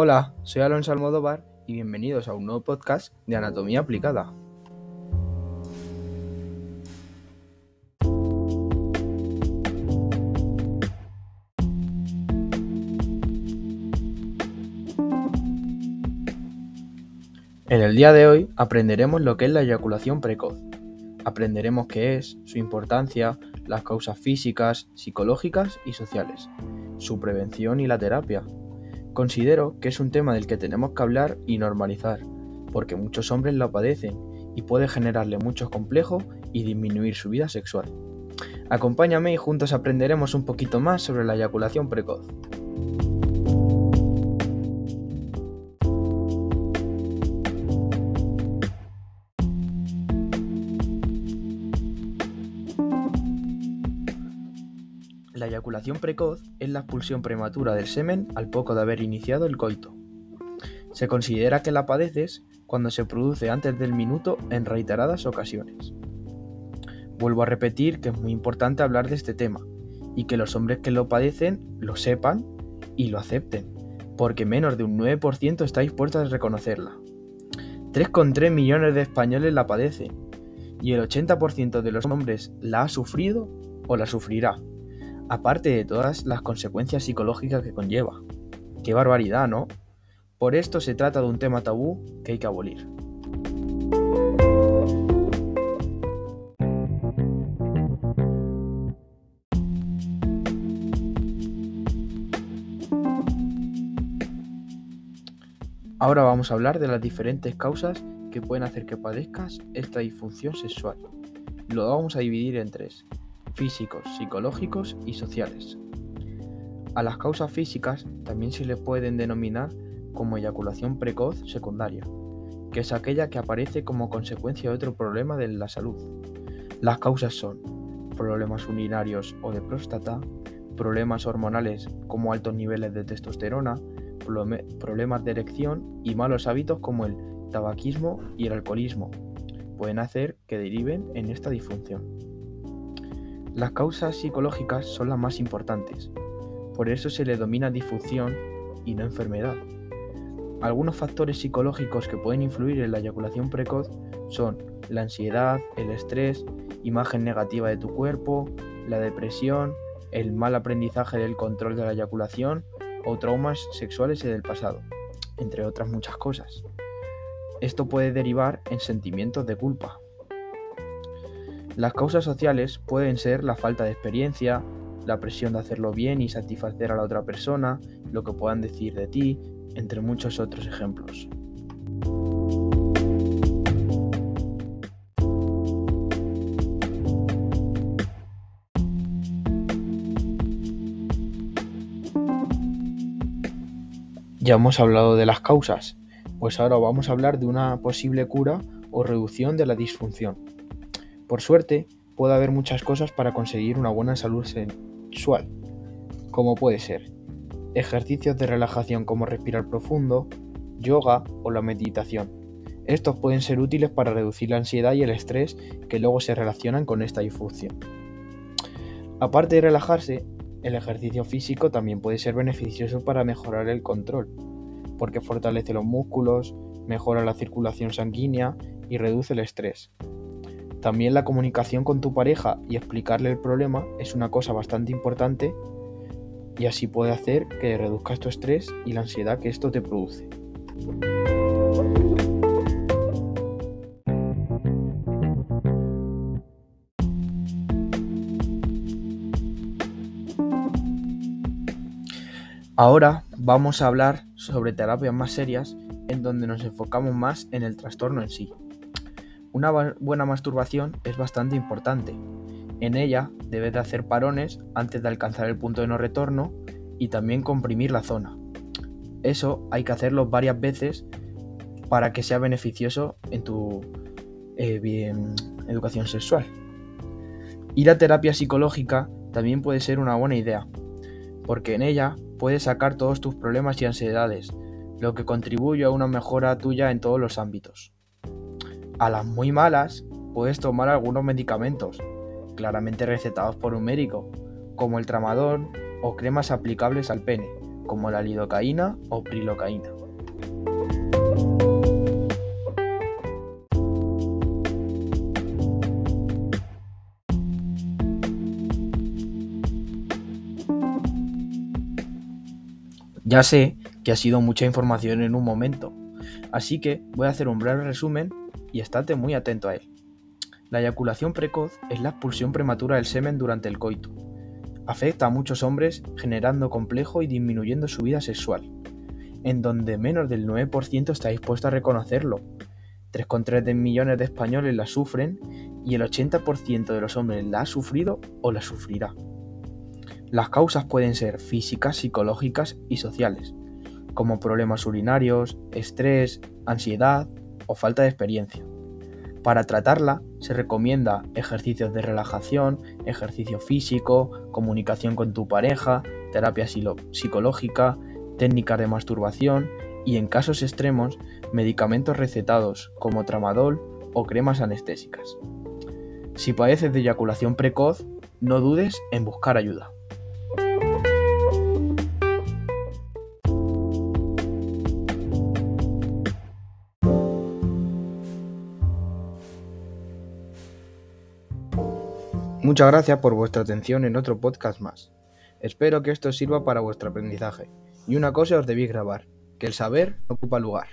Hola, soy Alonso Almodóvar y bienvenidos a un nuevo podcast de Anatomía Aplicada. En el día de hoy aprenderemos lo que es la eyaculación precoz. Aprenderemos qué es, su importancia, las causas físicas, psicológicas y sociales, su prevención y la terapia. Considero que es un tema del que tenemos que hablar y normalizar, porque muchos hombres lo padecen y puede generarle muchos complejos y disminuir su vida sexual. Acompáñame y juntos aprenderemos un poquito más sobre la eyaculación precoz. Eyaculación precoz es la expulsión prematura del semen al poco de haber iniciado el coito. Se considera que la padeces cuando se produce antes del minuto en reiteradas ocasiones. Vuelvo a repetir que es muy importante hablar de este tema y que los hombres que lo padecen lo sepan y lo acepten, porque menos de un 9% está dispuesto a reconocerla. 3,3 millones de españoles la padecen y el 80% de los hombres la ha sufrido o la sufrirá aparte de todas las consecuencias psicológicas que conlleva. Qué barbaridad, ¿no? Por esto se trata de un tema tabú que hay que abolir. Ahora vamos a hablar de las diferentes causas que pueden hacer que padezcas esta disfunción sexual. Lo vamos a dividir en tres, físicos, psicológicos y sociales. A las causas físicas también se le pueden denominar como eyaculación precoz secundaria, que es aquella que aparece como consecuencia de otro problema de la salud. Las causas son problemas urinarios o de próstata, problemas hormonales como altos niveles de testosterona, problemas de erección y malos hábitos como el tabaquismo y el alcoholismo. Pueden hacer que deriven en esta disfunción. Las causas psicológicas son las más importantes, por eso se le domina disfunción y no enfermedad. Algunos factores psicológicos que pueden influir en la eyaculación precoz son la ansiedad, el estrés, imagen negativa de tu cuerpo, la depresión, el mal aprendizaje del control de la eyaculación o traumas sexuales del pasado, entre otras muchas cosas. Esto puede derivar en sentimientos de culpa, las causas sociales pueden ser la falta de experiencia, la presión de hacerlo bien y satisfacer a la otra persona, lo que puedan decir de ti, entre muchos otros ejemplos. Ya hemos hablado de las causas, pues ahora vamos a hablar de una posible cura o reducción de la disfunción. Por suerte, puede haber muchas cosas para conseguir una buena salud sexual, como puede ser ejercicios de relajación como respirar profundo, yoga o la meditación. Estos pueden ser útiles para reducir la ansiedad y el estrés que luego se relacionan con esta disfunción. Aparte de relajarse, el ejercicio físico también puede ser beneficioso para mejorar el control, porque fortalece los músculos, mejora la circulación sanguínea y reduce el estrés. También la comunicación con tu pareja y explicarle el problema es una cosa bastante importante y así puede hacer que reduzcas tu estrés y la ansiedad que esto te produce. Ahora vamos a hablar sobre terapias más serias en donde nos enfocamos más en el trastorno en sí. Una buena masturbación es bastante importante. En ella debes de hacer parones antes de alcanzar el punto de no retorno y también comprimir la zona. Eso hay que hacerlo varias veces para que sea beneficioso en tu eh, educación sexual. Ir a terapia psicológica también puede ser una buena idea, porque en ella puedes sacar todos tus problemas y ansiedades, lo que contribuye a una mejora tuya en todos los ámbitos. A las muy malas, puedes tomar algunos medicamentos, claramente recetados por un médico, como el tramador o cremas aplicables al pene, como la lidocaína o prilocaína. Ya sé que ha sido mucha información en un momento, así que voy a hacer un breve resumen y estate muy atento a él. La eyaculación precoz es la expulsión prematura del semen durante el coito. Afecta a muchos hombres generando complejo y disminuyendo su vida sexual, en donde menos del 9% está dispuesto a reconocerlo. 3,3 millones de españoles la sufren y el 80% de los hombres la ha sufrido o la sufrirá. Las causas pueden ser físicas, psicológicas y sociales, como problemas urinarios, estrés, ansiedad o falta de experiencia. Para tratarla se recomienda ejercicios de relajación, ejercicio físico, comunicación con tu pareja, terapia psicológica, técnicas de masturbación y en casos extremos medicamentos recetados como tramadol o cremas anestésicas. Si padeces de eyaculación precoz, no dudes en buscar ayuda. Muchas gracias por vuestra atención en otro podcast más. Espero que esto sirva para vuestro aprendizaje. Y una cosa os debéis grabar, que el saber ocupa lugar.